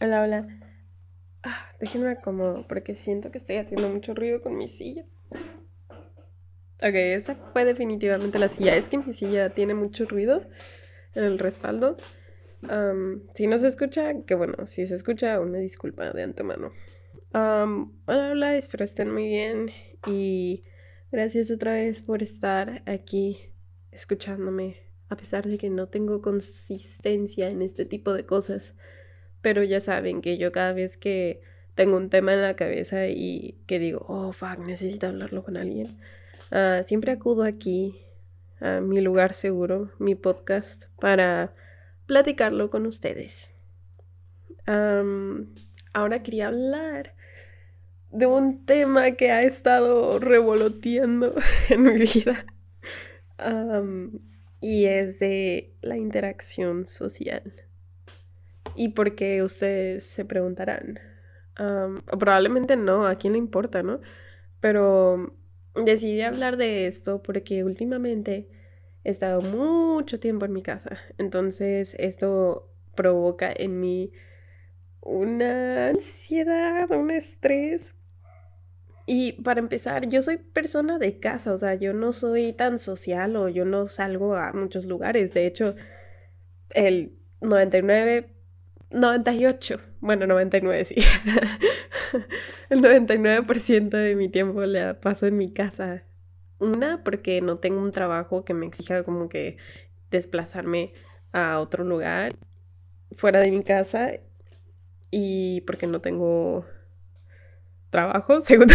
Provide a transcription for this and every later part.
Hola, hola. Ah, déjenme acomodo porque siento que estoy haciendo mucho ruido con mi silla. Ok, esa fue definitivamente la silla. Es que mi silla tiene mucho ruido en el respaldo. si no se escucha, que bueno, si se escucha, una disculpa de antemano. hola, hola, espero estén muy bien y gracias otra vez por estar aquí escuchándome, a pesar de que no tengo consistencia en este tipo de cosas. Pero ya saben que yo cada vez que tengo un tema en la cabeza y que digo, oh, fuck, necesito hablarlo con alguien, ah, siempre acudo aquí a mi lugar seguro, mi podcast, para platicarlo con ustedes. ahora quería hablar de un tema que ha estado revoloteando en mi vida. y es de la interacción social. ¿Y por qué ustedes se preguntarán? probablemente no, a quién le importa, ¿no? Pero decidí hablar de esto porque últimamente he estado mucho tiempo en mi casa. Entonces esto provoca en mí una ansiedad, un estrés. Y para empezar, yo soy persona de casa, o sea, yo no soy tan social o yo no salgo a muchos lugares. De hecho, el 99 98, bueno, 99 sí. el 99% de mi tiempo le paso en mi casa. Una, porque no tengo un trabajo que me exija como que desplazarme a otro lugar fuera de mi casa. Y porque no tengo trabajo, segunda.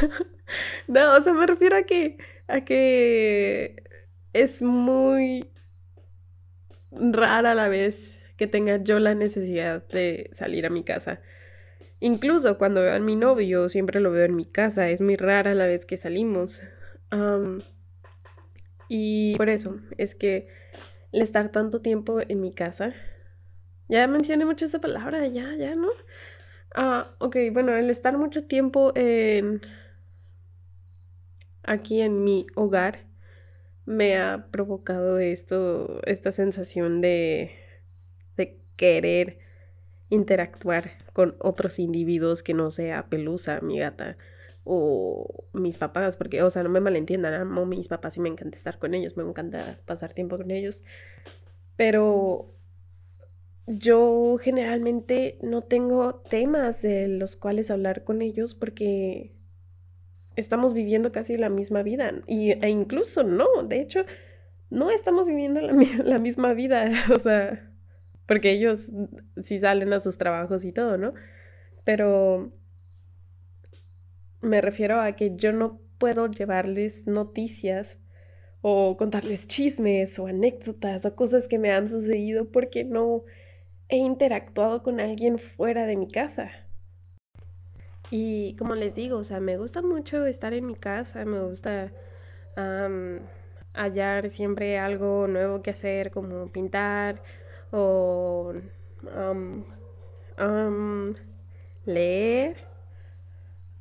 no, o sea, me refiero a que, a que es muy rara a la vez que tenga yo la necesidad de salir a mi casa. Incluso cuando veo a mi novio, siempre lo veo en mi casa, es muy rara la vez que salimos. y por eso es que el estar tanto tiempo en mi casa, ya mencioné mucho esa palabra, ya, ya, ¿no? Ah, ok, bueno, el estar mucho tiempo en aquí en mi hogar me ha provocado esto, esta sensación de querer interactuar con otros individuos que no sea Pelusa, mi gata, o mis papás, porque, o sea, no me malentiendan, amo mis papás y me encanta estar con ellos, me encanta pasar tiempo con ellos, pero yo generalmente no tengo temas de los cuales hablar con ellos porque estamos viviendo casi la misma vida, y, e incluso no, de hecho, no estamos viviendo la, la misma vida, o sea porque ellos sí salen a sus trabajos y todo, ¿no? Pero me refiero a que yo no puedo llevarles noticias o contarles chismes o anécdotas o cosas que me han sucedido porque no he interactuado con alguien fuera de mi casa. Y como les digo, o sea, me gusta mucho estar en mi casa, me gusta hallar siempre algo nuevo que hacer, como pintar o leer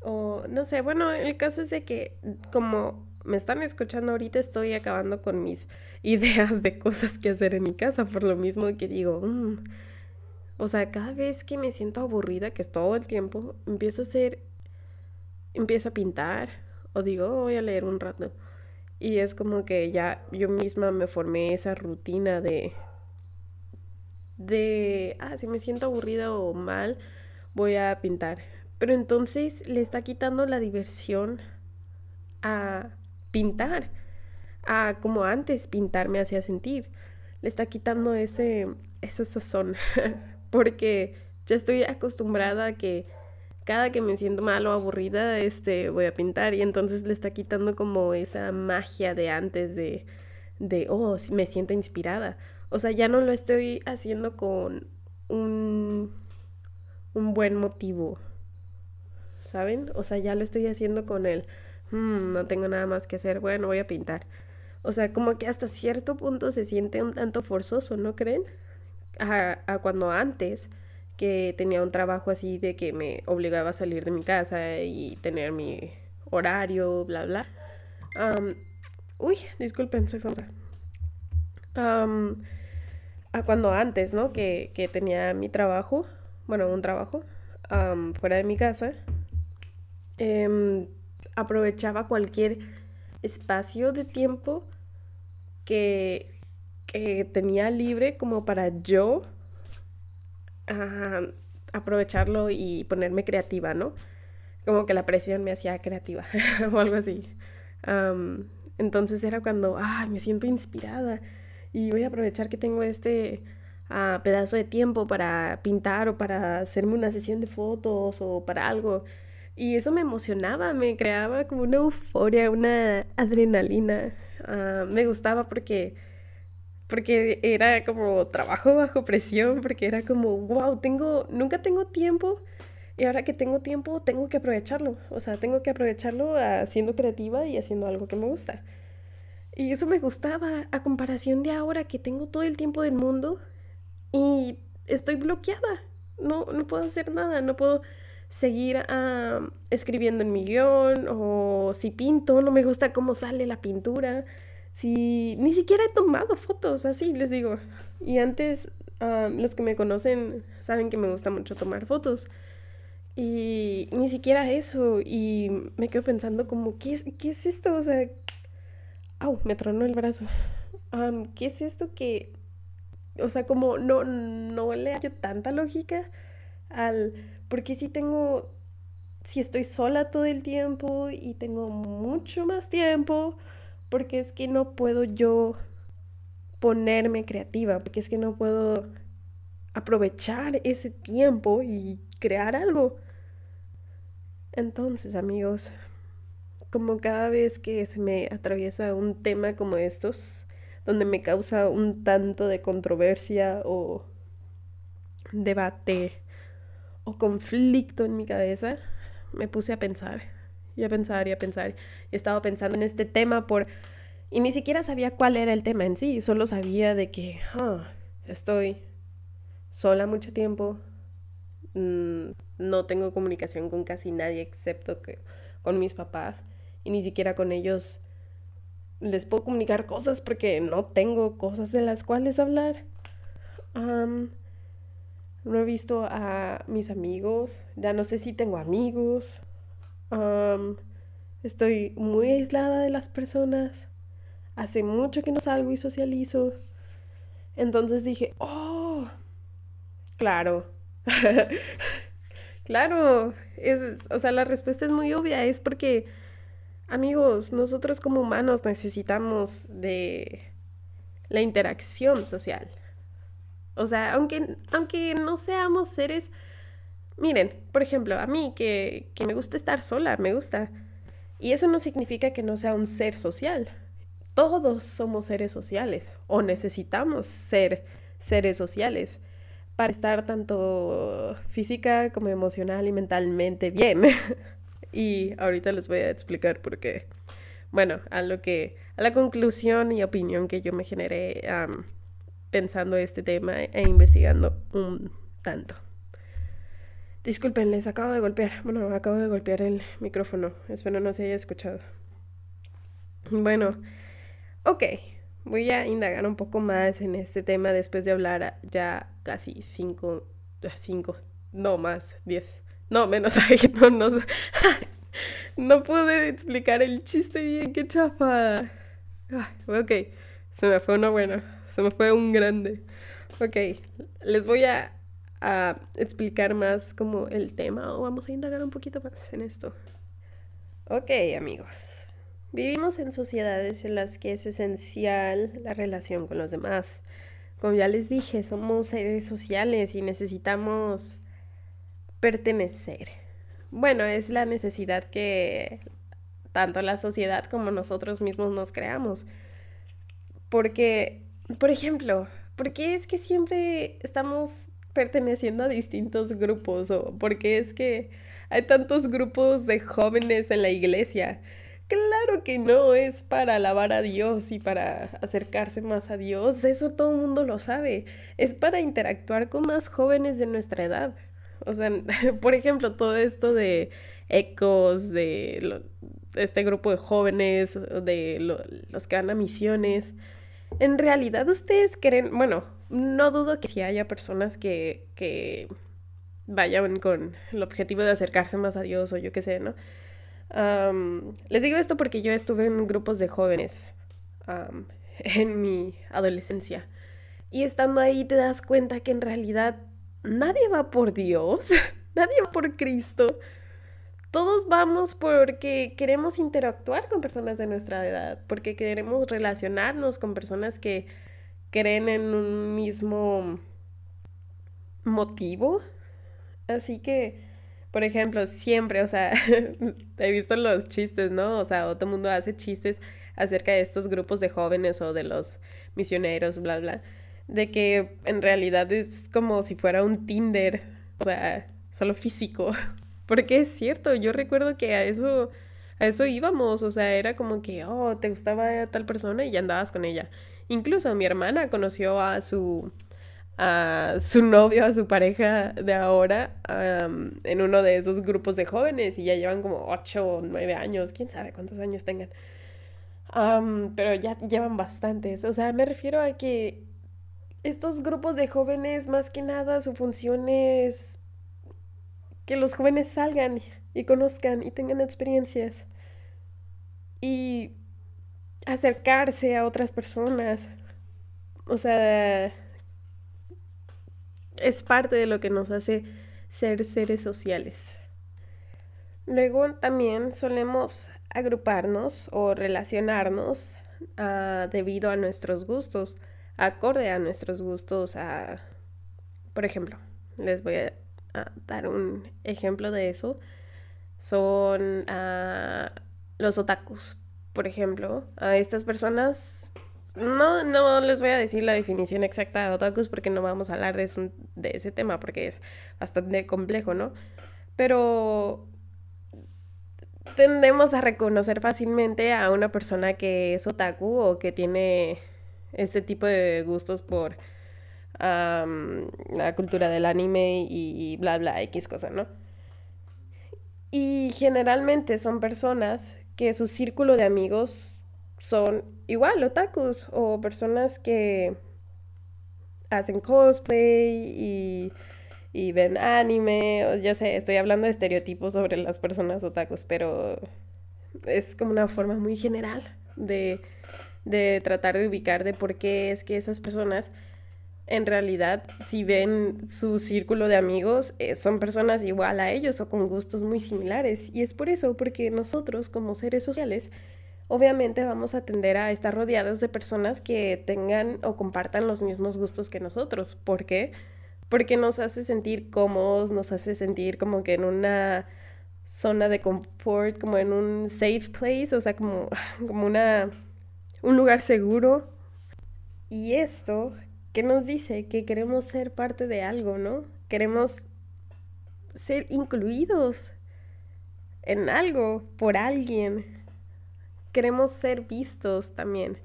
o no sé, bueno, el caso es de que como me están escuchando ahorita estoy acabando con mis ideas de cosas que hacer en mi casa, por lo mismo que digo, mm". o sea, cada vez que me siento aburrida, que es todo el tiempo, empiezo a hacer, empiezo a pintar o digo, oh, voy a leer un rato. Y es como que ya yo misma me formé esa rutina de de, ah, si me siento aburrida o mal, voy a pintar. Pero entonces le está quitando la diversión a pintar, a como antes pintar me hacía sentir. Le está quitando ese, esa sazón, porque ya estoy acostumbrada a que cada que me siento mal o aburrida, este, voy a pintar y entonces le está quitando como esa magia de antes de, de, oh, me siento inspirada. O sea, ya no lo estoy haciendo con un, un buen motivo, ¿saben? O sea, ya lo estoy haciendo con el, hmm, no tengo nada más que hacer, bueno, voy a pintar. O sea, como que hasta cierto punto se siente un tanto forzoso, ¿no creen? A, cuando antes que tenía un trabajo así de que me obligaba a salir de mi casa y tener mi horario, bla, bla. uy, disculpen, soy famosa a cuando antes, ¿no? Que, tenía mi trabajo bueno, un trabajo fuera de mi casa, em, aprovechaba cualquier espacio de tiempo que, que tenía libre como para yo aprovecharlo y ponerme creativa, ¿no? Como que la presión me hacía creativa o algo así. entonces era cuando, ah, me siento inspirada y voy a aprovechar que tengo este ah, pedazo de tiempo para pintar o para hacerme una sesión de fotos o para algo. Y eso me emocionaba, me creaba como una euforia, una adrenalina. Ah, me gustaba porque, porque era como trabajo bajo presión, porque era como, wow, tengo, nunca tengo tiempo y ahora que tengo tiempo tengo que aprovecharlo. O sea, tengo que aprovecharlo siendo creativa y haciendo algo que me gusta. Y eso me gustaba a comparación de ahora que tengo todo el tiempo del mundo y estoy bloqueada. No, no puedo hacer nada, no puedo seguir ah, escribiendo en mi guion o si pinto, no me gusta cómo sale la pintura. Si ni siquiera he tomado fotos, así les digo. Y antes ah, los que me conocen saben que me gusta mucho tomar fotos. Y ni siquiera eso. Y me quedo pensando como, ¿qué es, qué es esto? ¡Au! Me tronó el brazo. ¿Qué es esto que.? O sea, como no, no le hallo tanta lógica al. Porque si tengo. Si estoy sola todo el tiempo y tengo mucho más tiempo, porque es que no puedo yo ponerme creativa, porque es que no puedo aprovechar ese tiempo y crear algo. Entonces, amigos, como cada vez que se me atraviesa un tema como estos, donde me causa un tanto de controversia o debate o conflicto en mi cabeza, me puse a pensar y a pensar y a pensar. Y estaba pensando en este tema por... Y ni siquiera sabía cuál era el tema en sí, solo sabía de que ah, estoy sola mucho tiempo, mm, no tengo comunicación con casi nadie excepto que con mis papás y ni siquiera con ellos les puedo comunicar cosas porque no tengo cosas de las cuales hablar. no he visto a mis amigos, ya no sé si tengo amigos. estoy muy aislada de las personas. Hace mucho que no salgo y socializo. Entonces dije, oh, claro. claro, es, o sea, la respuesta es muy obvia, es porque Amigos, nosotros como humanos necesitamos de la interacción social. O sea, aunque, aunque no seamos seres... Miren, por ejemplo, a mí que, que me gusta estar sola, me gusta. Y eso no significa que no sea un ser social. Todos somos seres sociales o necesitamos ser seres sociales para estar tanto física como emocional y mentalmente bien. Y ahorita les voy a explicar por qué. Bueno, a lo que, a la conclusión y opinión que yo me generé pensando este tema e investigando un tanto. Disculpen, les acabo de golpear. Bueno, acabo de golpear el micrófono. Espero no se haya escuchado. Bueno, ok. Voy a indagar un poco más en este tema después de hablar ya casi cinco, cinco, no más, diez no, menos ahí, no, no. no pude explicar el chiste bien, qué chafa. ok, se me fue una buena, se me fue un grande. Ok, les voy a, a explicar más como el tema o vamos a indagar un poquito más en esto. Ok, amigos. Vivimos en sociedades en las que es esencial la relación con los demás. Como ya les dije, somos seres sociales y necesitamos pertenecer. Bueno, es la necesidad que tanto la sociedad como nosotros mismos nos creamos. Porque, por ejemplo, ¿por qué es que siempre estamos perteneciendo a distintos grupos? ¿O por qué es que hay tantos grupos de jóvenes en la iglesia? Claro que no es para alabar a Dios y para acercarse más a Dios, eso todo el mundo lo sabe. Es para interactuar con más jóvenes de nuestra edad. O sea, por ejemplo, todo esto de ecos, de este grupo de jóvenes, de los que van a misiones. En realidad ustedes creen, bueno, no dudo que si haya personas que, que vayan con el objetivo de acercarse más a Dios o yo qué sé, ¿no? les digo esto porque yo estuve en grupos de jóvenes en mi adolescencia. Y estando ahí te das cuenta que en realidad nadie va por Dios, nadie va por Cristo. Todos vamos porque queremos interactuar con personas de nuestra edad, porque queremos relacionarnos con personas que creen en un mismo motivo. Así que, por ejemplo, siempre, o sea, he visto los chistes, ¿no? O sea, todo mundo hace chistes acerca de estos grupos de jóvenes o de los misioneros, bla, bla, de que en realidad es como si fuera un Tinder, o sea, solo físico. Porque es cierto, yo recuerdo que a eso, a eso íbamos, o sea, era como que, oh, te gustaba tal persona y ya andabas con ella. Incluso mi hermana conoció a su, a su novio, a su pareja de ahora, en uno de esos grupos de jóvenes y ya llevan como 8 o 9 años, quién sabe cuántos años tengan pero ya llevan bastantes. O sea, me refiero a que estos grupos de jóvenes, más que nada, su función es que los jóvenes salgan y conozcan y tengan experiencias. Y acercarse a otras personas. O sea, es parte de lo que nos hace ser seres sociales. Luego también solemos agruparnos o relacionarnos ah, debido a nuestros gustos, acorde a nuestros gustos. A, por ejemplo, les voy a, dar un ejemplo de eso. Son los otakus, por ejemplo. A estas personas no, no les voy a decir la definición exacta de otakus porque no vamos a hablar de, de ese tema porque es bastante complejo, ¿no? Pero tendemos a reconocer fácilmente a una persona que es otaku o que tiene este tipo de gustos por la cultura del anime y, bla bla X cosa, ¿no? Y generalmente son personas que su círculo de amigos son igual otakus o personas que hacen cosplay y ven anime, ya sé, estoy hablando de estereotipos sobre las personas otakus, pero es como una forma muy general de, de tratar de ubicar de por qué es que esas personas en realidad, si ven su círculo de amigos, eh, son personas igual a ellos o con gustos muy similares. Y es por eso, porque nosotros como seres sociales, obviamente vamos a tender a estar rodeados de personas que tengan o compartan los mismos gustos que nosotros. ¿Por qué? porque nos hace sentir cómodos, nos hace sentir como que en una zona de confort, como en un safe place, o sea, como, como una, un lugar seguro. Y esto que nos dice que queremos ser parte de algo, ¿no? Queremos ser incluidos en algo por alguien. Queremos ser vistos también.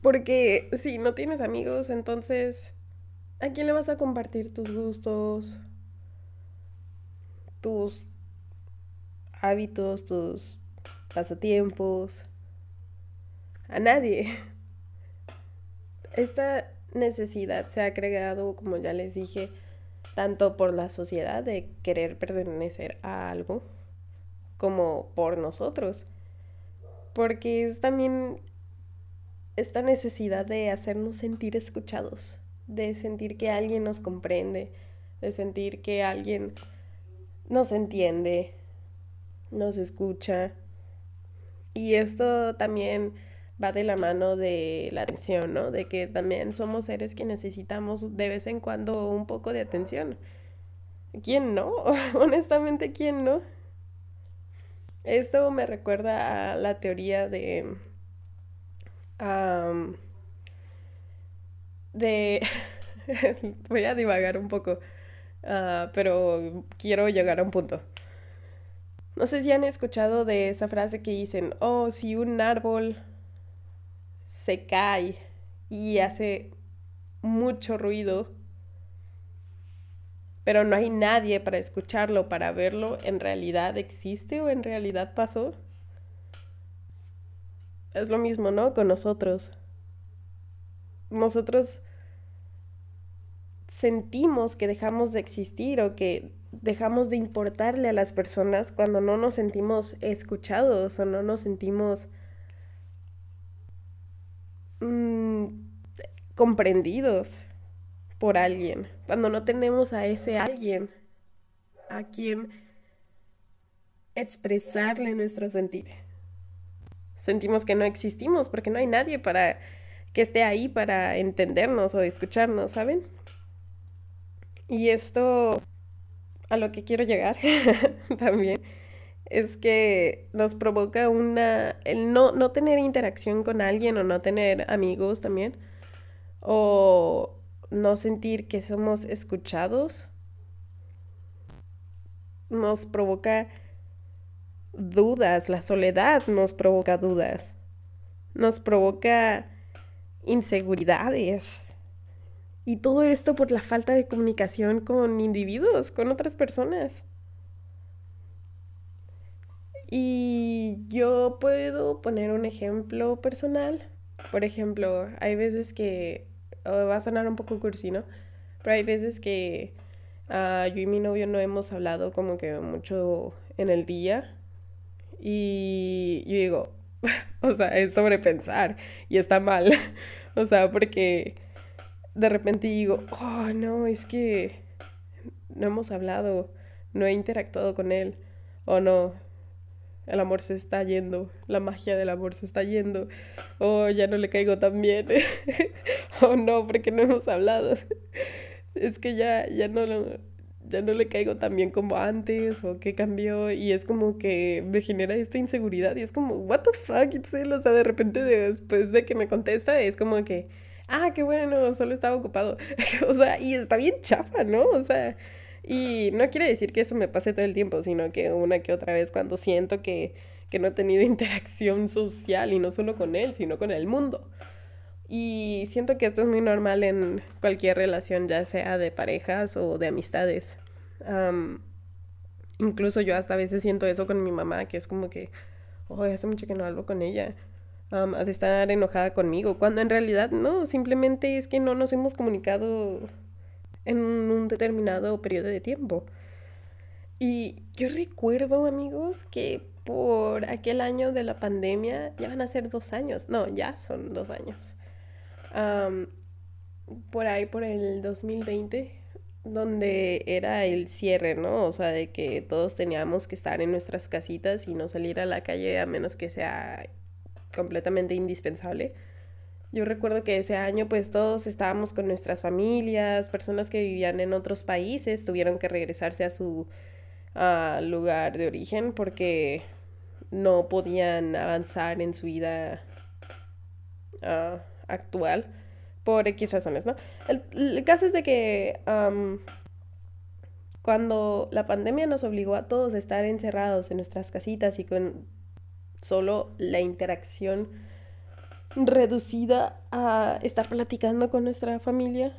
Porque si no tienes amigos, entonces ¿A quién le vas a compartir tus gustos, tus hábitos, tus pasatiempos? A nadie. Esta necesidad se ha creado, como ya les dije, tanto por la sociedad de querer pertenecer a algo, como por nosotros. Porque es también esta necesidad de hacernos sentir escuchados de sentir que alguien nos comprende, de sentir que alguien nos entiende, nos escucha. Y esto también va de la mano de la atención, ¿no? De que también somos seres que necesitamos de vez en cuando un poco de atención. ¿Quién no? Honestamente, ¿quién no? Esto me recuerda a la teoría de de... Voy a divagar un poco, ah, pero quiero llegar a un punto. No sé si han escuchado de esa frase que dicen, oh, si un árbol se cae y hace mucho ruido, pero no hay nadie para escucharlo, para verlo, ¿en realidad existe o en realidad pasó? Es lo mismo, ¿no? Con nosotros. Nosotros sentimos que dejamos de existir o que dejamos de importarle a las personas cuando no nos sentimos escuchados o no nos sentimos mm, comprendidos por alguien, cuando no tenemos a ese alguien a quien expresarle nuestro sentir. Sentimos que no existimos porque no hay nadie para que esté ahí para entendernos o escucharnos, ¿saben? Y esto a lo que quiero llegar también es que nos provoca una el no, no tener interacción con alguien o no tener amigos también o no sentir que somos escuchados nos provoca dudas, la soledad nos provoca dudas, nos provoca inseguridades. Y todo esto por la falta de comunicación con individuos, con otras personas. Y yo puedo poner un ejemplo personal. Por ejemplo, hay veces que, va a sonar un poco cursi, ¿no? Pero hay veces que ah, yo y mi novio no hemos hablado como que mucho en el día y yo digo, o sea, es sobrepensar y está mal. o sea, porque de repente digo, oh, no, es que no hemos hablado, no he interactuado con él, o no, el amor se está yendo, la magia del amor se está yendo, o ya no le caigo tan bien, o no, porque no hemos hablado. Es que ya, ya no lo ya no le caigo tan bien como antes o qué cambió y es como que me genera esta inseguridad y es como, what the fuck, Itzel? o sea, de repente después de que me contesta es como que, ah, qué bueno, solo estaba ocupado, o sea, y está bien chafa, ¿no? O sea, y no quiere decir que eso me pase todo el tiempo, sino que una que otra vez cuando siento que, que no he tenido interacción social y no solo con él, sino con el mundo. Y siento que esto es muy normal en cualquier relación, ya sea de parejas o de amistades. incluso yo hasta a veces siento eso con mi mamá, que es como que, oh, hace mucho que no hablo con ella. ha de estar enojada conmigo, cuando en realidad no, simplemente es que no nos hemos comunicado en un determinado periodo de tiempo. Y yo recuerdo, amigos, que por aquel año de la pandemia, ya van a ser dos años, no, ya son dos años por ahí, por el 2020, donde era el cierre, ¿no? O sea, de que todos teníamos que estar en nuestras casitas y no salir a la calle a menos que sea completamente indispensable. Yo recuerdo que ese año pues todos estábamos con nuestras familias, personas que vivían en otros países tuvieron que regresarse a su lugar de origen porque no podían avanzar en su vida uh, actual por X razones, ¿no? El, caso es de que cuando la pandemia nos obligó a todos a estar encerrados en nuestras casitas y con solo la interacción reducida a estar platicando con nuestra familia,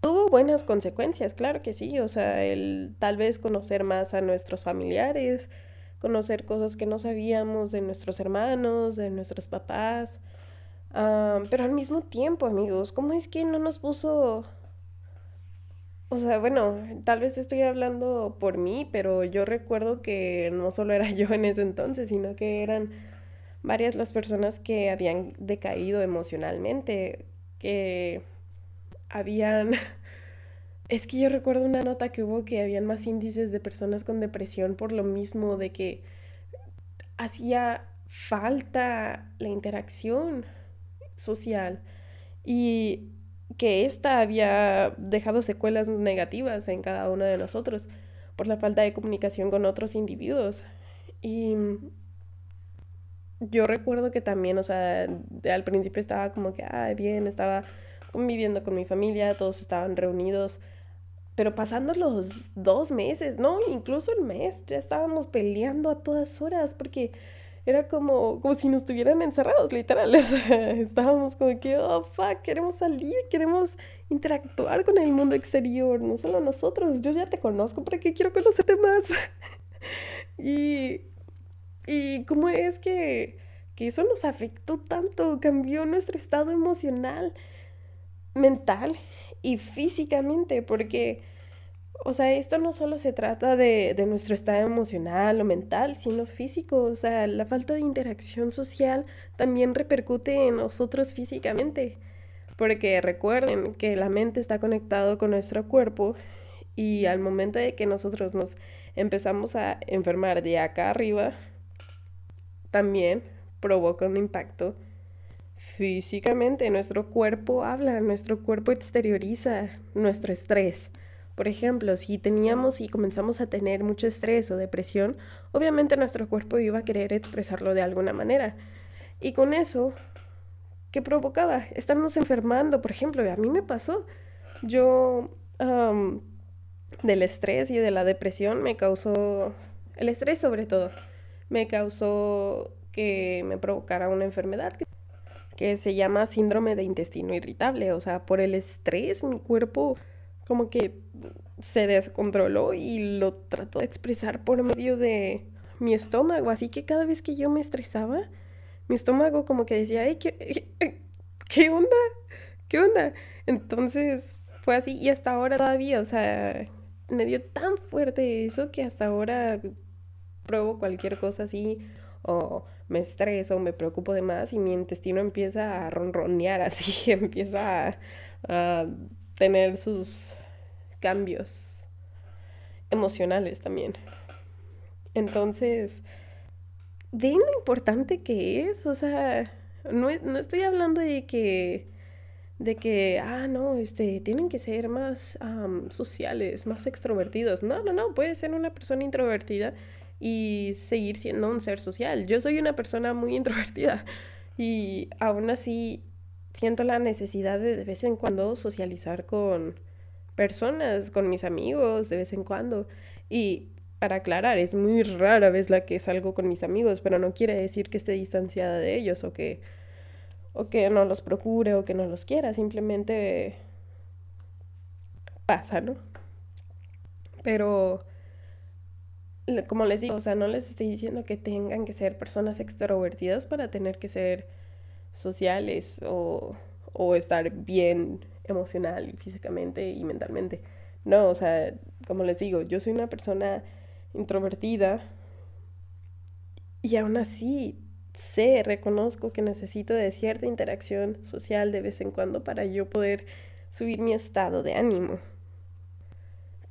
tuvo buenas consecuencias, claro que sí, o sea, el tal vez conocer más a nuestros familiares, conocer cosas que no sabíamos de nuestros hermanos, de nuestros papás. pero al mismo tiempo, amigos, ¿cómo es que no nos puso... O sea, bueno, tal vez estoy hablando por mí, pero yo recuerdo que no solo era yo en ese entonces, sino que eran varias las personas que habían decaído emocionalmente, que habían es que yo recuerdo una nota que hubo que habían más índices de personas con depresión por lo mismo de que hacía falta la interacción social y que ésta había dejado secuelas negativas en cada uno de nosotros por la falta de comunicación con otros individuos. Y yo recuerdo que también, o sea, al principio estaba como que, ah, bien, estaba conviviendo con mi familia, todos estaban reunidos pero pasando los dos meses, no, incluso el mes, ya estábamos peleando a todas horas porque era como, como si nos estuvieran encerrados, literal. estábamos como que, oh, fuck, queremos salir, queremos interactuar con el mundo exterior, no solo nosotros. Yo ya te conozco, ¿para qué quiero conocerte más? y, y cómo es que, que eso nos afectó tanto, cambió nuestro estado emocional, mental y físicamente, porque, o sea, esto no solo se trata de, de nuestro estado emocional o mental, sino físico, o sea, la falta de interacción social también repercute en nosotros físicamente, porque recuerden que la mente está conectado con nuestro cuerpo y al momento de que nosotros nos empezamos a enfermar de acá arriba, también provoca un impacto físicamente. Nuestro cuerpo habla, nuestro cuerpo exterioriza nuestro estrés. Por ejemplo, si teníamos y comenzamos a tener mucho estrés o depresión, obviamente nuestro cuerpo iba a querer expresarlo de alguna manera. Y con eso, ¿qué provocaba? Estarnos enfermando, por ejemplo, a mí me pasó. Yo, del estrés y de la depresión, me causó, el estrés sobre todo, me causó que me provocara una enfermedad que se llama síndrome de intestino irritable. O sea, por el estrés mi cuerpo como que se descontroló y lo trató de expresar por medio de mi estómago. Así que cada vez que yo me estresaba, mi estómago como que decía, Ay, ¿qué, qué onda? ¿Qué onda? Entonces fue así y hasta ahora todavía, o sea, me dio tan fuerte eso que hasta ahora pruebo cualquier cosa así o me estreso me preocupo de más y mi intestino empieza a ronronear así, empieza a, tener sus cambios emocionales también. Entonces, ¿ven lo importante que es? O sea, no, no estoy hablando de que de que, ah, no, este, tienen que ser más sociales, más extrovertidos. No, no, no, puede ser una persona introvertida y seguir siendo un ser social. Yo soy una persona muy introvertida y aún así siento la necesidad de de vez en cuando socializar con personas, con mis amigos, de vez en cuando. Y para aclarar, es muy rara vez la que salgo con mis amigos, pero no quiere decir que esté distanciada de ellos o que, o que no los procure o que no los quiera, simplemente pasa, ¿no? Pero como les digo, o sea, no les estoy diciendo que tengan que ser personas extrovertidas para tener que ser sociales o, o estar bien emocional y físicamente y mentalmente. No, o sea, como les digo, yo soy una persona introvertida y aún así sé, reconozco que necesito de cierta interacción social de vez en cuando para yo poder subir mi estado de ánimo.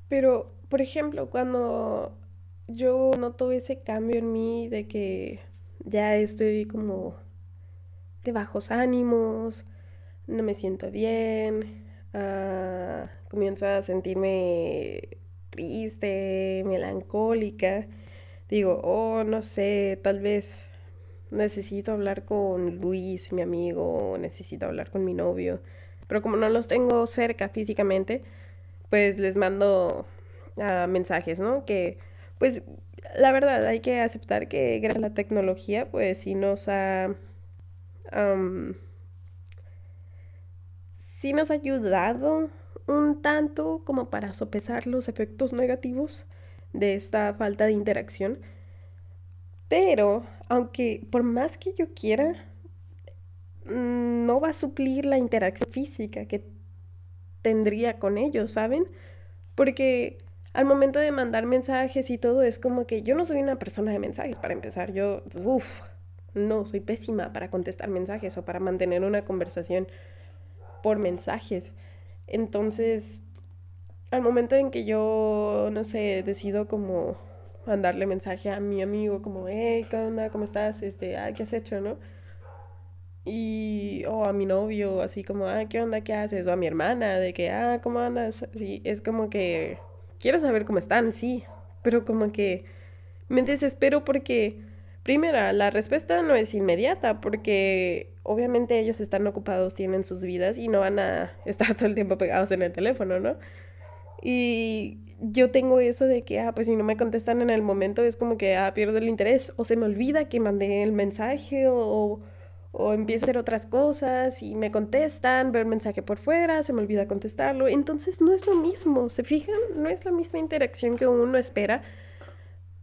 Pero, por ejemplo, cuando yo noto ese cambio en mí de que ya estoy como de bajos ánimos, no me siento bien, uh, comienzo a sentirme triste, melancólica. Digo, oh, no sé, tal vez necesito hablar con Luis, mi amigo, necesito hablar con mi novio. Pero como no los tengo cerca físicamente, pues les mando uh, mensajes, ¿no? Que pues la verdad hay que aceptar que gracias a la tecnología pues sí nos ha sí nos ha ayudado un tanto como para sopesar los efectos negativos de esta falta de interacción. Pero, aunque por más que yo quiera, mm, no va a suplir la interacción física que tendría con ellos, ¿saben? Porque al momento de mandar mensajes y todo, es como que yo no soy una persona de mensajes para empezar. Yo, uff, no, soy pésima para contestar mensajes o para mantener una conversación por mensajes. Entonces, al momento en que yo, no sé, decido como mandarle mensaje a mi amigo como, hey, ¿qué onda? ¿Cómo estás? Este, ah, ¿qué has hecho, no? Y, o a mi novio, así como, ah, ¿qué onda? ¿Qué haces? O a mi hermana, de que, ah, ¿cómo andas? Sí, es como que quiero saber cómo están, sí, pero como que me desespero porque, primera, la respuesta no es inmediata, porque obviamente ellos están ocupados, tienen sus vidas y no van a estar todo el tiempo pegados en el teléfono, ¿no? Y yo tengo eso de que, ah, pues si no me contestan en el momento es como que, ah, pierdo el interés o se me olvida que mandé el mensaje o o empiezo a hacer otras cosas y me contestan, veo el mensaje por fuera, se me olvida contestarlo. Entonces no es lo mismo, ¿se fijan? No es la misma interacción que uno espera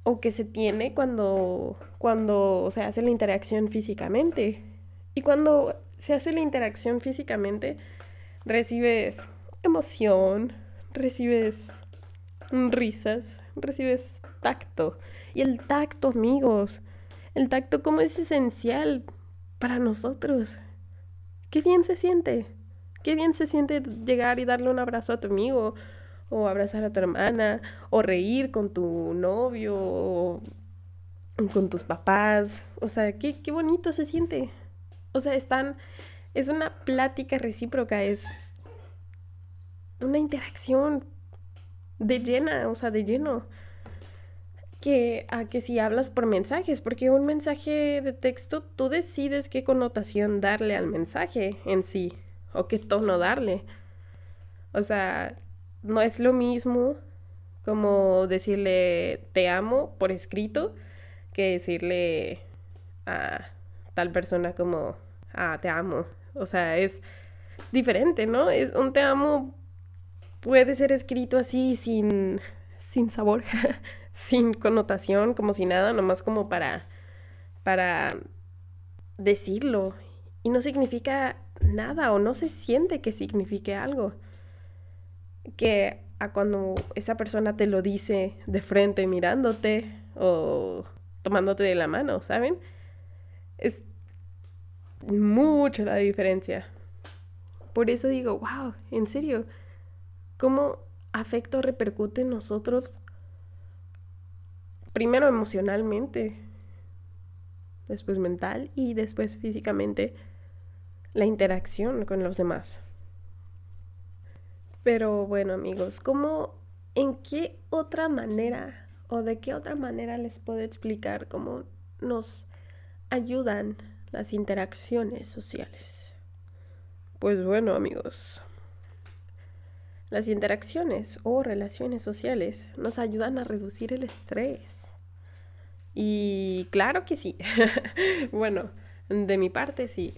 o que se tiene cuando, cuando se hace la interacción físicamente. Y cuando se hace la interacción físicamente, recibes emoción, recibes risas, recibes tacto. Y el tacto, amigos, el tacto como es esencial para nosotros. Qué bien se siente. Qué bien se siente llegar y darle un abrazo a tu amigo, o abrazar a tu hermana, o reír con tu novio, o con tus papás. O sea, qué, qué bonito se siente. O sea, están. Es una plática recíproca, es una interacción de llena, o sea, de lleno. Que a que si hablas por mensajes, porque un mensaje de texto tú decides qué connotación darle al mensaje en sí o qué tono darle. O sea, no es lo mismo como decirle te amo por escrito que decirle a tal persona como ah, te amo. O sea, es diferente, ¿no? Es un te amo puede ser escrito así sin, sin sabor, sin connotación, como si nada, nomás como para, para decirlo. Y no significa nada o no se siente que signifique algo. Que a cuando esa persona te lo dice de frente mirándote o tomándote de la mano, ¿saben? Es mucho la diferencia. Por eso digo, wow, en serio, cómo afecto repercute en nosotros, primero emocionalmente, después mental y después físicamente, la interacción con los demás. Pero bueno amigos, ¿cómo, en qué otra manera o de qué otra manera les puedo explicar cómo nos ayudan las interacciones sociales? Pues bueno amigos, las interacciones o relaciones sociales nos ayudan a reducir el estrés. Y claro que sí. bueno, de mi parte sí.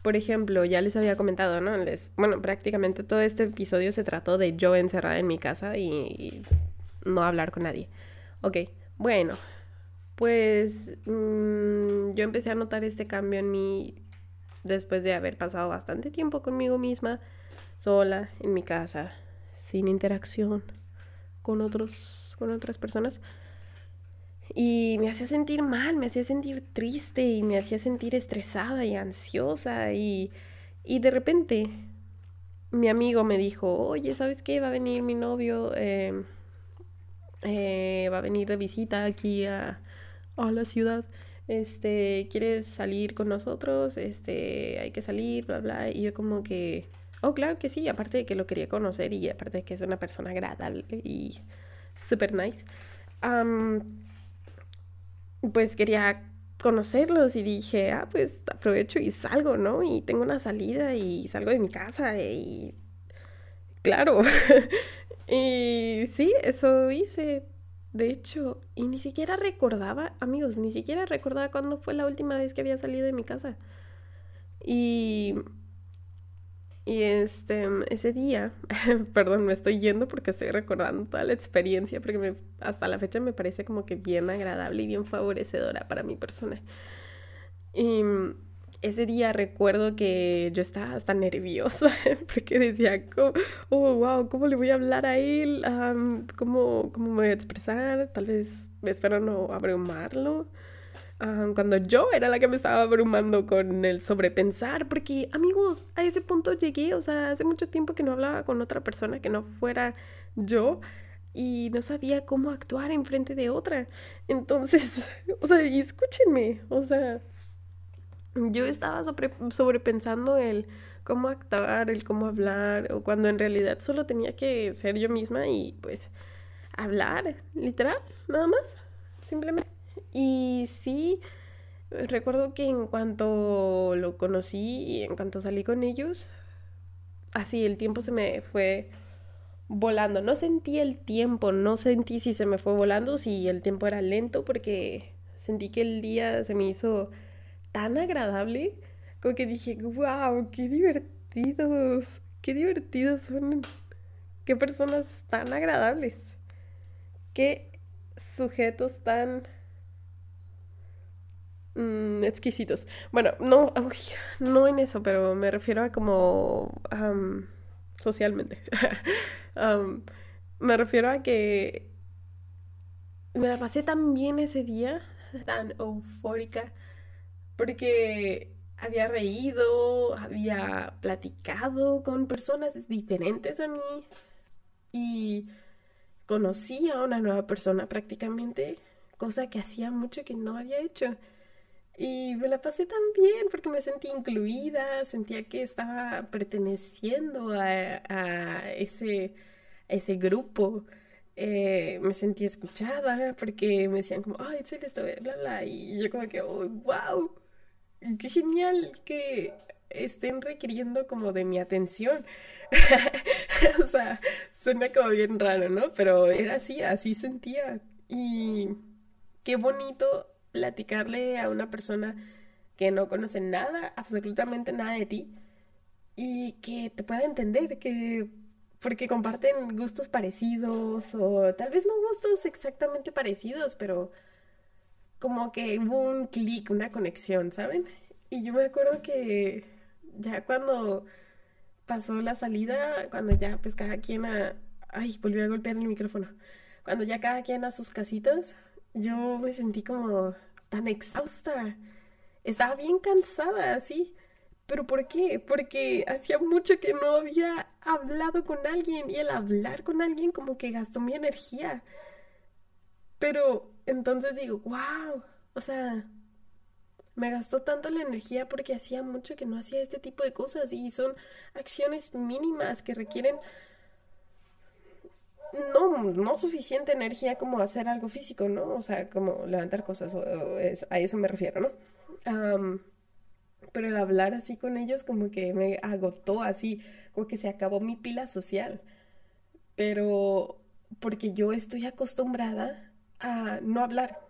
Por ejemplo, ya les había comentado, ¿no? Les, bueno, prácticamente todo este episodio se trató de yo encerrada en mi casa y, no hablar con nadie. Ok, bueno, pues mm, yo empecé a notar este cambio en mí después de haber pasado bastante tiempo conmigo misma, sola, en mi casa, sin interacción con otros con otras personas y me hacía sentir mal, me hacía sentir triste y me hacía sentir estresada y ansiosa y, y de repente mi amigo me dijo, oye, ¿sabes qué? Va a venir mi novio, em, eh, va a venir de visita aquí a, a la ciudad este, ¿quieres salir con nosotros? Este, hay que salir, bla, bla. Y yo como que, Oh, claro que sí, aparte de que lo quería conocer y aparte de que es una persona agradable y super nice, pues quería conocerlos y dije, ah, pues aprovecho y salgo, ¿no? Y tengo una salida y salgo de mi casa y... Claro. y sí, eso hice. De hecho, y ni siquiera recordaba, amigos, ni siquiera recordaba cuándo fue la última vez que había salido de mi casa. Y y este, ese día, perdón, me estoy yendo porque estoy recordando toda la experiencia, porque me, hasta la fecha me parece como que bien agradable y bien favorecedora para mi persona. Y ese día recuerdo que yo estaba hasta nerviosa porque decía, oh, wow, ¿cómo le voy a hablar a él? ¿cómo, ¿Cómo me voy a expresar? Tal vez espero no abrumarlo cuando yo era la que me estaba abrumando con el sobrepensar, porque amigos, a ese punto llegué, o sea, hace mucho tiempo que no hablaba con otra persona que no fuera yo y no sabía cómo actuar en frente de otra. Entonces, o sea, escúchenme, o sea, yo estaba sobre, sobrepensando el cómo actuar, el cómo hablar, o cuando en realidad solo tenía que ser yo misma y pues hablar, literal, nada más, simplemente. Y sí, recuerdo que en cuanto lo conocí y en cuanto salí con ellos, así el tiempo se me fue volando. No sentí el tiempo, no sentí si se me fue volando, si el tiempo era lento, porque sentí que el día se me hizo tan agradable, como que dije, wow, qué divertidos, qué divertidos son, qué personas tan agradables, qué sujetos tan Mm, exquisitos. Bueno, no, no en eso, pero me refiero a como socialmente. me refiero a que me la pasé tan bien ese día, tan eufórica, porque había reído, había platicado con personas diferentes a mí y conocí a una nueva persona prácticamente, cosa que hacía mucho que no había hecho. Y me la pasé tan bien porque me sentí incluida, sentía que estaba perteneciendo a, ese, ese grupo. Eh, me sentí escuchada porque me decían como, ay, esto, bla, bla. Y yo como que, oh, wow, qué genial que estén requiriendo como de mi atención. o sea, suena como bien raro, ¿no? Pero era así, así sentía. Y qué bonito platicarle a una persona que no conoce nada, absolutamente nada de ti, y que te pueda entender, que porque comparten gustos parecidos o tal vez no gustos exactamente parecidos, pero como que hubo un clic, una conexión, ¿saben? Y yo me acuerdo que ya cuando pasó la salida, cuando ya pues cada quien a... Ay, volvió a golpear el micrófono. Cuando ya cada quien a sus casitas, yo me sentí como tan exhausta. Estaba bien cansada, así. ¿Pero por qué? Porque hacía mucho que no había hablado con alguien y el hablar con alguien como que gastó mi energía. Pero entonces digo, wow, o sea, me gastó tanto la energía porque hacía mucho que no hacía este tipo de cosas y son acciones mínimas que requieren no, no suficiente energía como hacer algo físico, ¿no? O sea, como levantar cosas, a eso me refiero, ¿no? pero el hablar así con ellos como que me agotó así, como que se acabó mi pila social. Pero porque yo estoy acostumbrada a no hablar,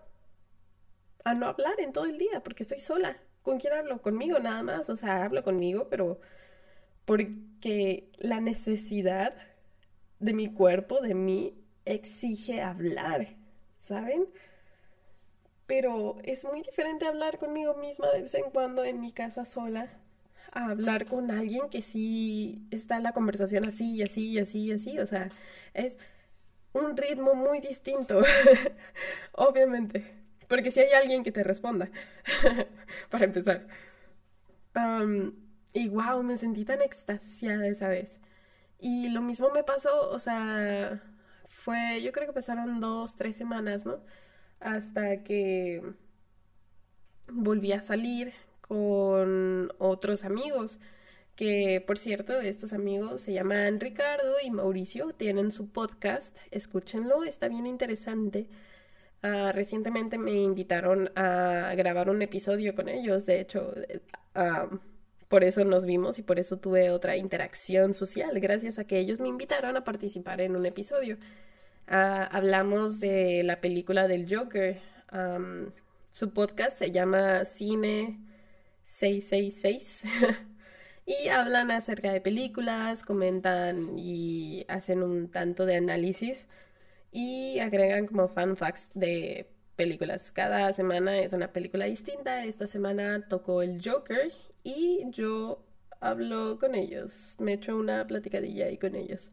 a no hablar en todo el día, porque estoy sola. ¿Con quién hablo? Conmigo nada más, o sea, hablo conmigo, pero porque la necesidad de mi cuerpo, de mí, exige hablar, ¿saben? Pero es muy diferente hablar conmigo misma de vez en cuando en mi casa sola a hablar con alguien que sí está en la conversación así y así y así y así. O sea, es un ritmo muy distinto, obviamente. Porque si hay alguien que te responda, para empezar. y wow, me sentí tan extasiada esa vez. Y lo mismo me pasó, o sea, fue, yo creo que pasaron dos, tres semanas, ¿no? Hasta que volví a salir con otros amigos, que por cierto, estos amigos se llaman Ricardo y Mauricio, tienen su podcast, escúchenlo, está bien interesante. Ah, recientemente me invitaron a grabar un episodio con ellos, de hecho, uh, por eso nos vimos y por eso tuve otra interacción social, gracias a que ellos me invitaron a participar en un episodio. Ah, hablamos de la película del Joker. su podcast se llama Cine 666 y hablan acerca de películas, comentan y hacen un tanto de análisis y agregan como fan facts de películas. Cada semana es una película distinta. Esta semana tocó el Joker y yo hablo con ellos, me echo una platicadilla ahí con ellos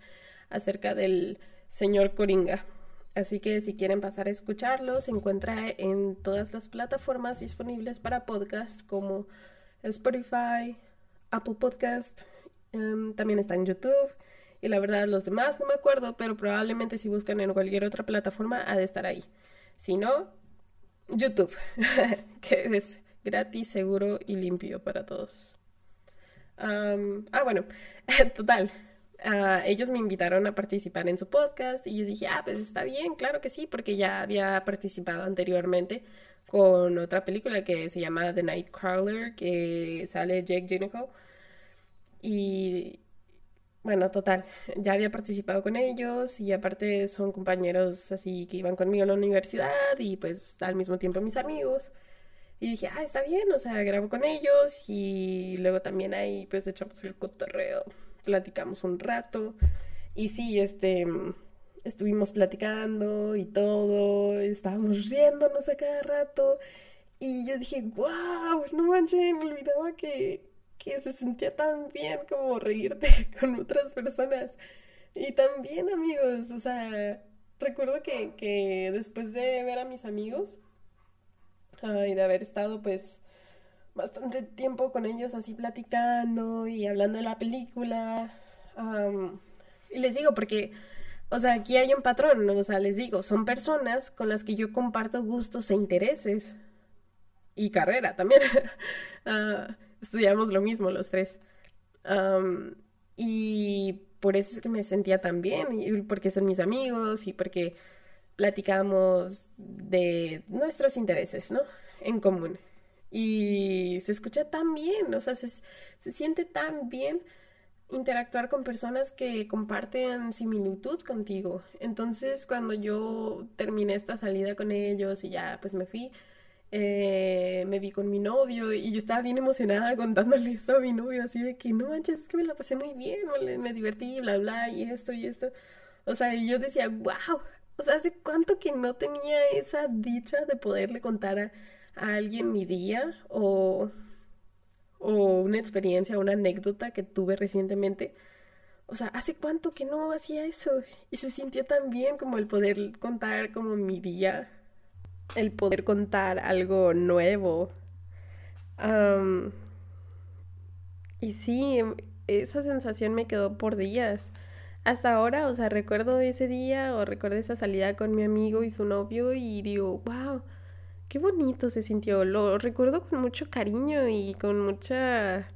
acerca del señor Coringa. Así que si quieren pasar a escucharlo, se encuentra en todas las plataformas disponibles para podcast como Spotify, Apple Podcast, em, también está en YouTube. Y la verdad, los demás no me acuerdo, pero probablemente si buscan en cualquier otra plataforma ha de estar ahí. Si no, YouTube, que es gratis, seguro y limpio para todos. ah, bueno, total. Ah, ellos me invitaron a participar en su podcast y yo dije, ah, pues está bien, claro que sí, porque ya había participado anteriormente con otra película que se llama The Nightcrawler, que sale Jake Gyllenhaal. Y bueno, total, ya había participado con ellos y aparte son compañeros así que iban conmigo a la universidad y pues al mismo tiempo mis amigos. Y dije, ah, está bien, o sea, grabo con ellos y luego también ahí pues echamos el cotorreo, platicamos un rato. Y sí, este, estuvimos platicando y todo, estábamos riéndonos a cada rato. Y yo dije, wow, no manches, me olvidaba que que se sentía tan bien como reírte con otras personas. Y también amigos, o sea, recuerdo que, que después de ver a mis amigos y de haber estado pues bastante tiempo con ellos así platicando y hablando de la película, y les digo porque o sea, aquí hay un patrón, o sea, les digo, son personas con las que yo comparto gustos e intereses. Y carrera también. Ah, estudiamos lo mismo los tres. y por eso es que me sentía tan bien, y porque son mis amigos y porque platicamos de nuestros intereses, ¿no? En común. Y se escucha tan bien, o sea, se, se siente tan bien interactuar con personas que comparten similitud contigo. Entonces, cuando yo terminé esta salida con ellos y ya pues me fui, eh, me vi con mi novio y yo estaba bien emocionada contándole esto a mi novio, así de que no manches, es que me la pasé muy bien, me divertí, bla, bla, y esto y esto. O sea, y yo decía, wow, o sea, hace cuánto que no tenía esa dicha de poderle contar a, alguien mi día o o una experiencia, una anécdota que tuve recientemente. O sea, ¿hace cuánto que no hacía eso? Y se sintió tan bien como el poder contar como mi día, el poder contar algo nuevo. y sí, esa sensación me quedó por días. Hasta ahora, o sea, recuerdo ese día o recuerdo esa salida con mi amigo y su novio y digo, wow, Qué bonito se sintió. Lo recuerdo con mucho cariño y con mucha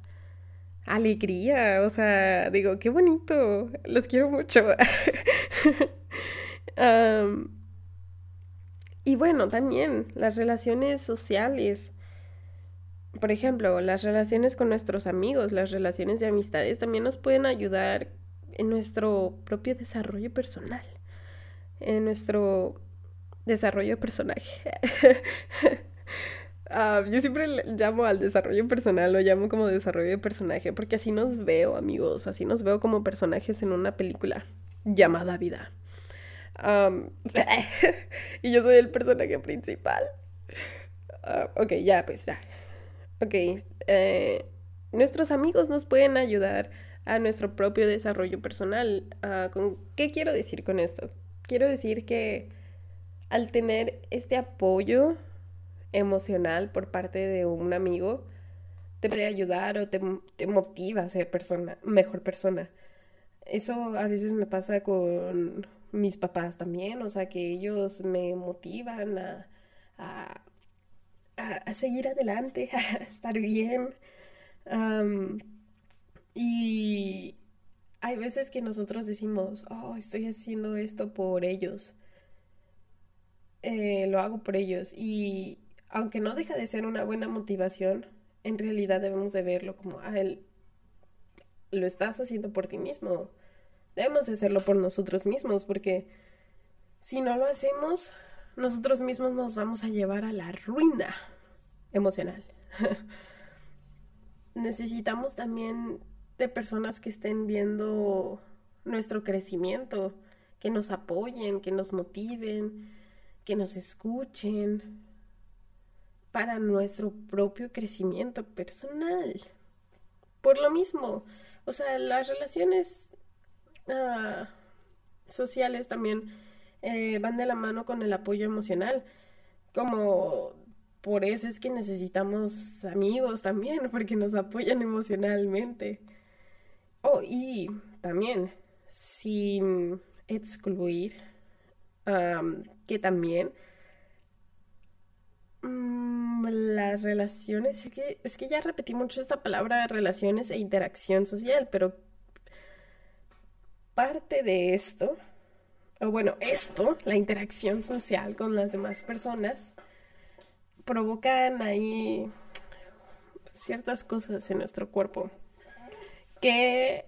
alegría. O sea, digo, qué bonito. Los quiero mucho. y bueno, también las relaciones sociales. Por ejemplo, las relaciones con nuestros amigos, las relaciones de amistades también nos pueden ayudar en nuestro propio desarrollo personal, en nuestro desarrollo de personaje. Ah, yo siempre llamo al desarrollo personal, lo llamo como desarrollo de personaje, porque así nos veo, amigos, así nos veo como personajes en una película llamada vida. y yo soy el personaje principal. Ah, ok, ya, pues ya. Ok, eh, nuestros amigos nos pueden ayudar a nuestro propio desarrollo personal. Ah, ¿con ¿Qué quiero decir con esto? Quiero decir que al tener este apoyo emocional por parte de un amigo, te puede ayudar o te, motiva a ser persona, mejor persona. Eso a veces me pasa con mis papás también, o sea, que ellos me motivan a, a, seguir adelante, a estar bien. Y hay veces que nosotros decimos, oh, estoy haciendo esto por ellos eh, lo hago por ellos y aunque no deja de ser una buena motivación, en realidad debemos de verlo como, ah, él lo estás haciendo por ti mismo. Debemos de hacerlo por nosotros mismos porque si no lo hacemos, nosotros mismos nos vamos a llevar a la ruina emocional. Necesitamos también de personas que estén viendo nuestro crecimiento, que nos apoyen, que nos motiven, que nos escuchen para nuestro propio crecimiento personal. Por lo mismo, o sea, las relaciones ah, sociales también eh, van de la mano con el apoyo emocional. Como por eso es que necesitamos amigos también, porque nos apoyan emocionalmente. Oh, y también, sin excluir que también mm, las relaciones, es que, es que ya repetí mucho esta palabra relaciones e interacción social, pero parte de esto, o bueno, esto, la interacción social con las demás personas, provocan ahí ciertas cosas en nuestro cuerpo que,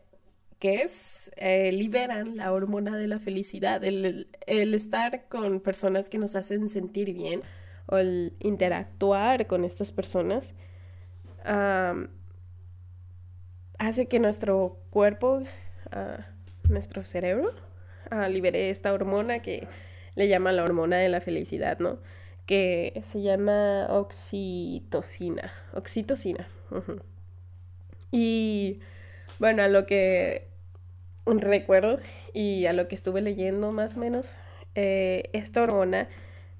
que es eh, liberan la hormona de la felicidad, el, estar con personas que nos hacen sentir bien o el interactuar con estas personas hace que nuestro cuerpo, ah, nuestro cerebro, ah, libere esta hormona que le llaman la hormona de la felicidad, ¿no? Que se llama oxitocina, oxitocina. Y bueno, a lo que recuerdo y a lo que estuve leyendo más o menos, eh, esta hormona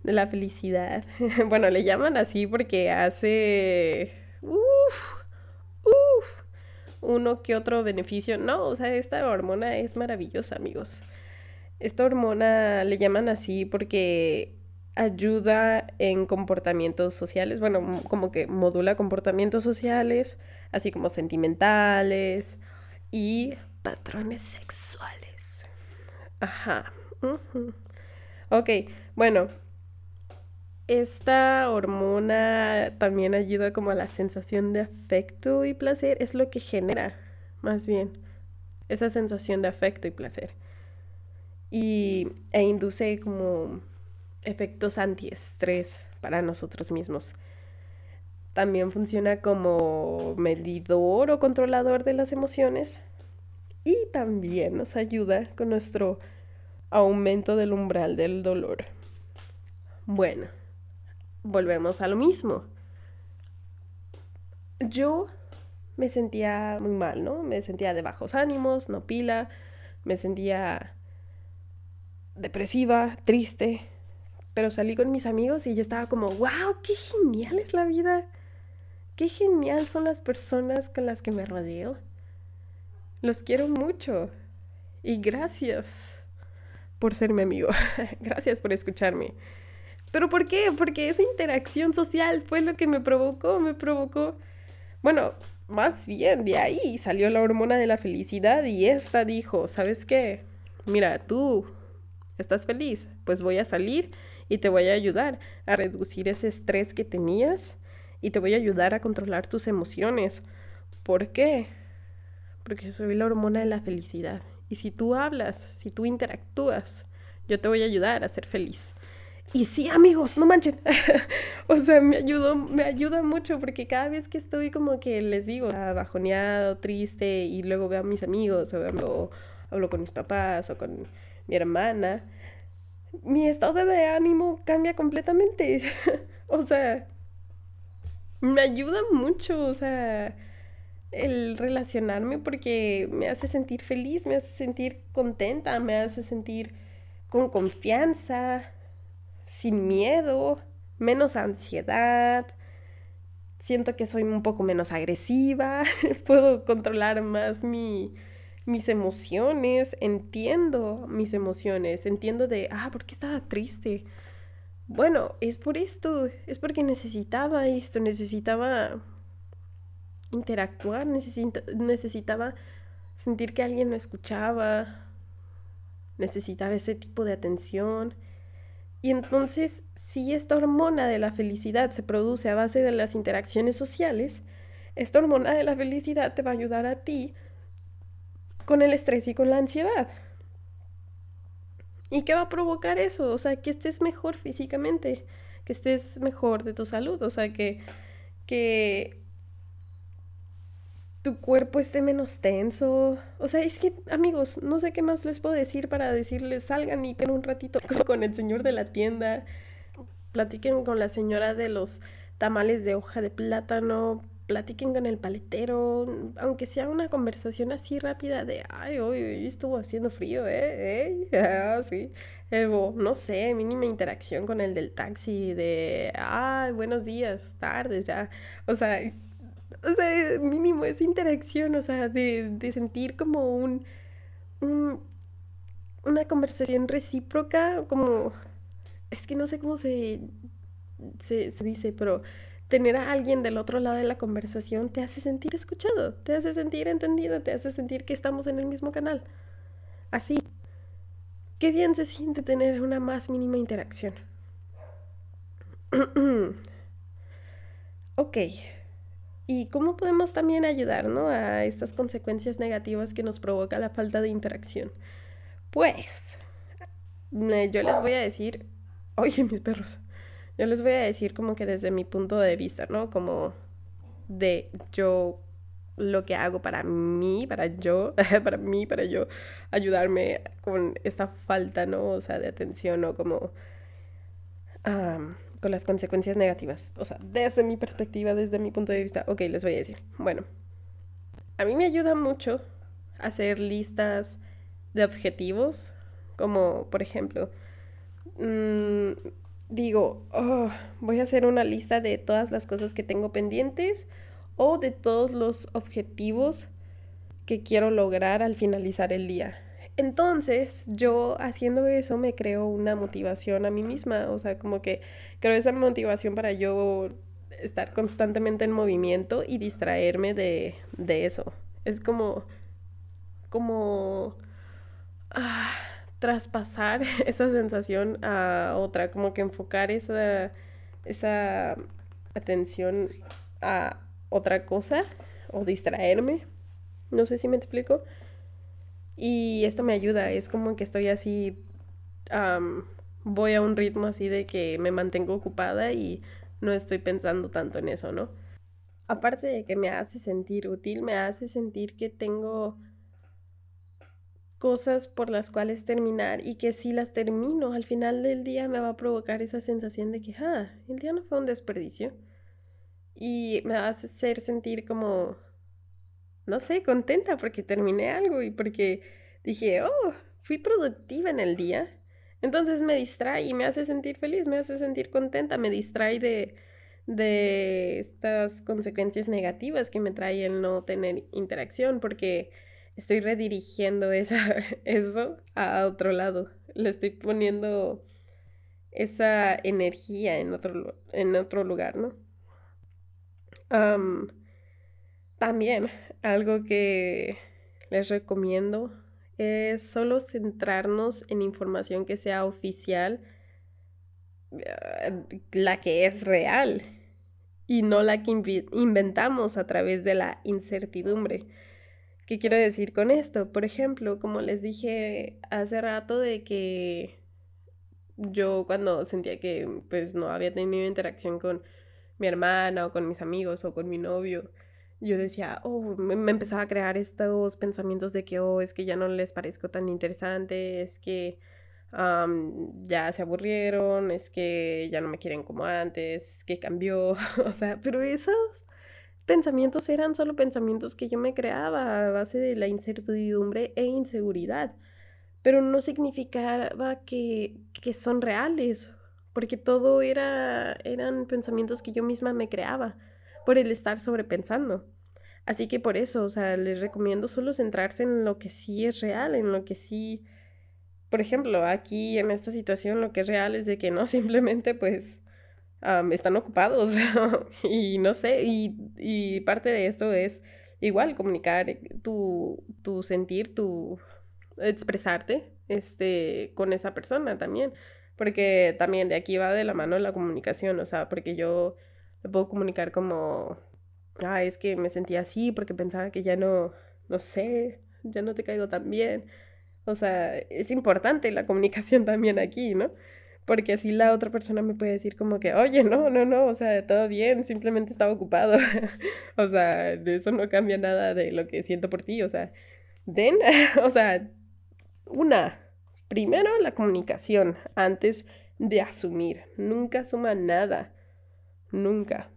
de la felicidad, bueno, le llaman así porque hace... Uf, uf, uno que otro beneficio. No, o sea, esta hormona es maravillosa, amigos. Esta hormona le llaman así porque ayuda en comportamientos sociales, bueno, como que modula comportamientos sociales, así como sentimentales y patrones sexuales. Ajá. Ok, bueno, esta hormona también ayuda como a la sensación de afecto y placer, es lo que genera, más bien, esa sensación de afecto y placer. Y, e induce como efectos antiestrés para nosotros mismos. También funciona como medidor o controlador de las emociones y también nos ayuda con nuestro aumento del umbral del dolor. Bueno, volvemos a lo mismo. Yo me sentía muy mal, ¿no? Me sentía de bajos ánimos, no pila, me sentía depresiva, triste, pero salí con mis amigos y yo estaba como, wow, qué genial es la vida. Qué genial son las personas con las que me rodeo. Los quiero mucho. Y gracias por ser mi amigo. gracias por escucharme. ¿Pero por qué? Porque esa interacción social fue lo que me provocó, me provocó. Bueno, más bien de ahí salió la hormona de la felicidad y esta dijo, ¿sabes qué? Mira, tú estás feliz, pues voy a salir y te voy a ayudar a reducir ese estrés que tenías y te voy a ayudar a controlar tus emociones. ¿Por qué? Porque soy la hormona de la felicidad. Y si tú hablas, si tú interactúas, yo te voy a ayudar a ser feliz. Y sí, amigos, no manchen. o sea, me ayudó, me ayuda mucho porque cada vez que estoy como que les digo, bajoneado, triste, y luego veo a mis amigos, o hablo con mis papás o con mi hermana, mi estado de ánimo cambia completamente. o sea, me ayuda mucho, o sea, el relacionarme porque me hace sentir feliz, me hace sentir contenta, me hace sentir con confianza, sin miedo, menos ansiedad. Siento que soy un poco menos agresiva, puedo controlar más mi, mis emociones, entiendo mis emociones, entiendo de, ah, ¿por qué estaba triste? Bueno, es por esto, es porque necesitaba esto, necesitaba interactuar, necesitaba sentir que alguien me escuchaba, necesitaba ese tipo de atención. Y entonces, si esta hormona de la felicidad se produce a base de las interacciones sociales, esta hormona de la felicidad te va a ayudar a ti con el estrés y con la ansiedad. ¿Y qué va a provocar eso? O sea, que estés mejor físicamente, que estés mejor de tu salud, o sea, que, que tu cuerpo esté menos tenso. O sea, es que, amigos, no sé qué más les puedo decir para decirles, salgan y queden un ratito con el señor de la tienda, platiquen con la señora de los tamales de hoja de plátano, platiquen con el paletero, aunque sea una conversación así rápida de, ay, hoy, estuvo haciendo frío, ¿eh? ¿Eh? Ah, sí. no sé, mínima interacción con el del taxi, de, ay, buenos días, tardes, ya. O sea, o sea, mínimo esa interacción, o sea, de, de sentir como un, un, una conversación recíproca, como, es que no sé cómo se, se, se dice, pero tener a alguien del otro lado de la conversación te hace sentir escuchado, te hace sentir entendido, te hace sentir que estamos en el mismo canal. Así. Qué bien se siente tener una más mínima interacción. ok. ¿Y cómo podemos también ayudar a estas consecuencias negativas que nos provoca la falta de interacción? Pues, yo les voy a decir, oye mis perros, yo les voy a decir como que desde mi punto de vista, ¿no? Como de yo lo que hago para mí, para yo, para mí, para yo ayudarme con esta falta, ¿no? O sea, de atención o como con las consecuencias negativas. O sea, desde mi perspectiva, desde mi punto de vista, ok, les voy a decir. Bueno, a mí me ayuda mucho hacer listas de objetivos, como por ejemplo, mm, digo, oh, voy a hacer una lista de todas las cosas que tengo pendientes o de todos los objetivos que quiero lograr al finalizar el día. Entonces, yo haciendo eso me creo una motivación a mí misma, o sea, como que creo esa motivación para yo estar constantemente en movimiento y distraerme de, eso. Es como, como ah, traspasar esa sensación a otra, como que enfocar esa, esa atención a otra cosa o distraerme. No sé si me explico. Y esto me ayuda, es como que estoy así, voy a un ritmo así de que me mantengo ocupada y no estoy pensando tanto en eso, ¿no? Aparte de que me hace sentir útil, me hace sentir que tengo cosas por las cuales terminar y que si las termino al final del día me va a provocar esa sensación de que, ah, el día no fue un desperdicio. Y me va a hacer sentir como no sé, contenta porque terminé algo y porque dije, oh, fui productiva en el día. Entonces me distrae y me hace sentir feliz, me hace sentir contenta, me distrae de, de estas consecuencias negativas que me trae el no tener interacción porque estoy redirigiendo esa, eso a otro lado. Le estoy poniendo esa energía en otro, en otro lugar, ¿no? también algo que les recomiendo es solo centrarnos en información que sea oficial, eh, la que es real y no la que inventamos a través de la incertidumbre. ¿Qué quiero decir con esto? Por ejemplo, como les dije hace rato de que yo cuando sentía que pues no había tenido interacción con mi hermana o con mis amigos o con mi novio, yo decía, oh, me, empezaba a crear estos pensamientos de que, oh, es que ya no les parezco tan interesante, es que ya se aburrieron, es que ya no me quieren como antes, es que cambió, o sea, pero esos pensamientos eran solo pensamientos que yo me creaba a base de la incertidumbre e inseguridad, pero no significaba que, que son reales, porque todo era, eran pensamientos que yo misma me creaba por el estar sobrepensando. Así que por eso, o sea, les recomiendo solo centrarse en lo que sí es real, en lo que sí, por ejemplo, aquí en esta situación lo que es real es de que no simplemente pues están ocupados y no sé, y, parte de esto es igual comunicar tu, tu sentir, tu expresarte este, con esa persona también, porque también de aquí va de la mano la comunicación, o sea, porque yo puedo comunicar como, ah, es que me sentía así porque pensaba que ya no, no sé, ya no te caigo tan bien. O sea, es importante la comunicación también aquí, ¿no? Porque así la otra persona me puede decir como que, oye, no, no, no, o sea, todo bien, simplemente estaba ocupado. o sea, eso no cambia nada de lo que siento por ti. O sea, den, o sea, una, primero la comunicación antes de asumir. Nunca asuma nada nunca.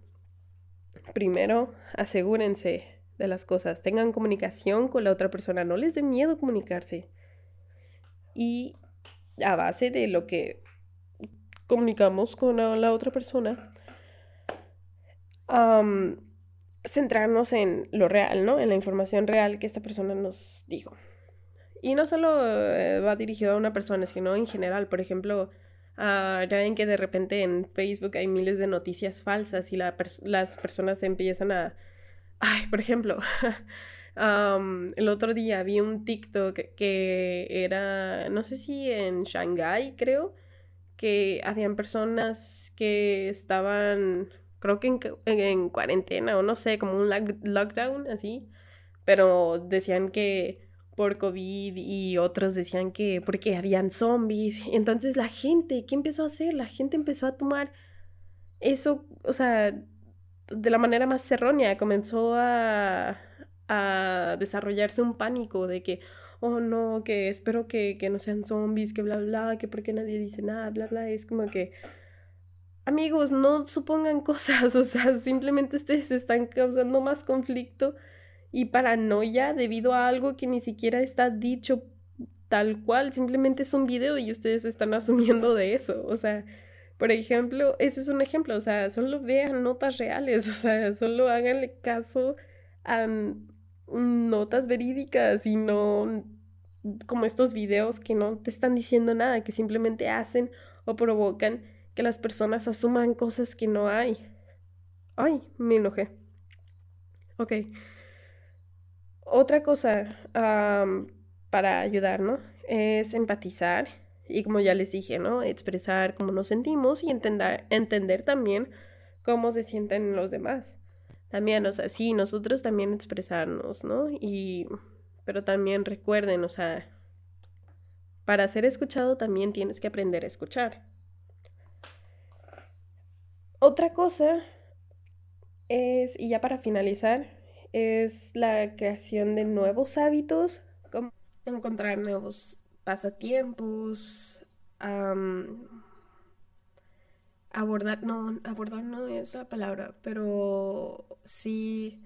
Primero, asegúrense de las cosas, tengan comunicación con la otra persona, no les dé miedo comunicarse. Y a base de lo que comunicamos con la otra persona, centrarnos en lo real, ¿no? En la información real que esta persona nos dijo. Y no solo eh, va dirigido a una persona, sino en general. Por ejemplo, Uh, ya ven que de repente en Facebook hay miles de noticias falsas y la las personas empiezan a... Ay, por ejemplo, el otro día vi un TikTok que era, no sé si en Shanghai, creo, que habían personas que estaban, creo que en, en cuarentena o no sé, como un lockdown así, pero decían que por COVID y otros decían que porque habían zombies. Entonces la gente, ¿qué empezó a hacer? La gente empezó a tomar eso, o sea, de la manera más errónea. Comenzó a, a desarrollarse un pánico de que, oh no, que espero que, que no sean zombies, que bla, bla, que porque nadie dice nada, bla, bla. Es como que, amigos, no supongan cosas, o sea, simplemente ustedes están causando más conflicto y paranoia debido a algo que ni siquiera está dicho tal cual, simplemente es un video y ustedes están asumiendo de eso, o sea, por ejemplo, ese es un ejemplo, o sea, solo vean notas reales, o sea, solo háganle caso a notas verídicas y no como estos videos que no te están diciendo nada, que simplemente hacen o provocan que las personas asuman cosas que no hay. Ay, me enojé. Ok. Otra cosa para ayudar, ¿no? Es empatizar y como ya les dije, ¿no? Expresar cómo nos sentimos y entender, entender también cómo se sienten los demás. También, o sea, sí, nosotros también expresarnos, ¿no? Y, pero también recuerden, o sea, para ser escuchado también tienes que aprender a escuchar. Otra cosa es, y ya para finalizar, es la creación de nuevos hábitos, como encontrar nuevos pasatiempos, abordar, no, abordar no es la palabra, pero sí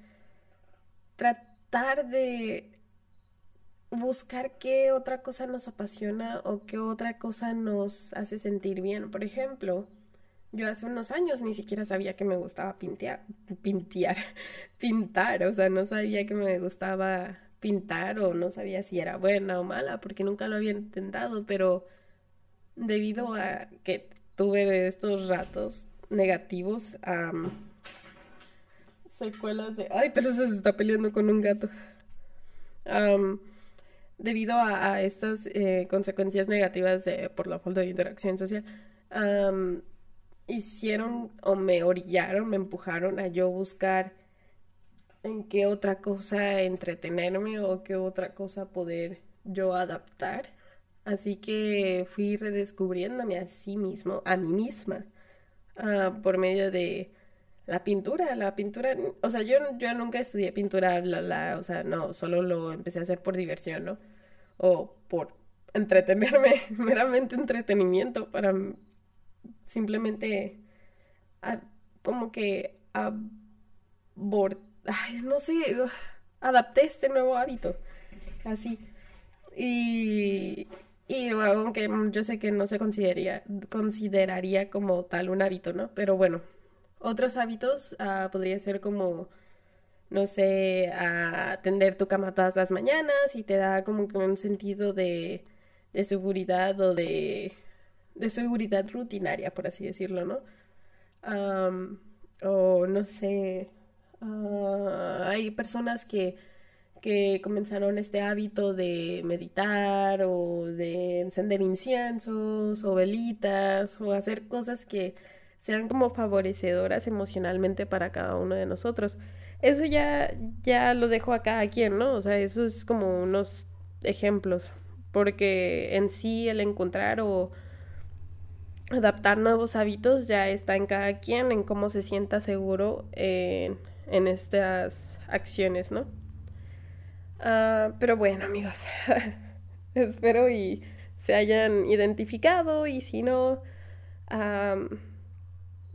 tratar de buscar qué otra cosa nos apasiona o qué otra cosa nos hace sentir bien. Por ejemplo, yo hace unos años ni siquiera sabía que me gustaba pintear, pintear, pintar, o sea, no sabía que me gustaba pintar o no sabía si era buena o mala porque nunca lo había intentado, pero debido a que tuve de estos ratos negativos, secuelas de... Ay, pero se está peleando con un gato. debido a, estas eh, consecuencias negativas de, por la falta de interacción social, hicieron o me orillaron, me empujaron a yo buscar en qué otra cosa entretenerme o qué otra cosa poder yo adaptar. Así que fui redescubriéndome a sí mismo, a mí misma, ah, por medio de la pintura. La pintura, o sea, yo, yo nunca estudié pintura, bla, bla, o sea, no, solo lo empecé a hacer por diversión, ¿no? O por entretenerme, meramente entretenimiento, para simplemente como que abordar, no sé, adapté este nuevo hábito, así. Y, y aunque yo sé que no se consideraría, consideraría como tal un hábito, ¿no? Pero bueno, otros hábitos uh, podría ser como, no sé, atender tu cama todas las mañanas y te da como que un sentido de, de seguridad o de, de seguridad rutinaria, por así decirlo, ¿no? o no sé, ah, hay personas que que comenzaron este hábito de meditar o de encender inciensos o velitas o hacer cosas que sean como favorecedoras emocionalmente para cada uno de nosotros. Eso ya, ya lo dejo a cada quien, ¿no? O sea, eso es como unos ejemplos, porque en sí el encontrar o adaptar nuevos hábitos ya está en cada quien, en cómo se sienta seguro en, en estas acciones, ¿no? Ah, pero bueno, amigos, espero y se hayan identificado y si no,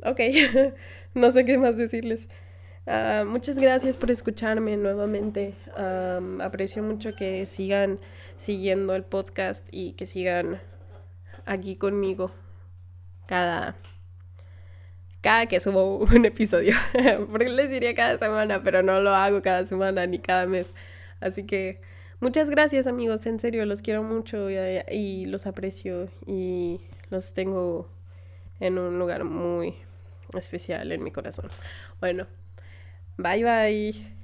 ok, no sé qué más decirles. Ah, muchas gracias por escucharme nuevamente. aprecio mucho que sigan siguiendo el podcast y que sigan aquí conmigo cada cada que subo un episodio. Porque les diría cada semana, pero no lo hago cada semana ni cada mes. Así que muchas gracias amigos, en serio, los quiero mucho y, los aprecio y los tengo en un lugar muy especial en mi corazón. Bueno, bye bye.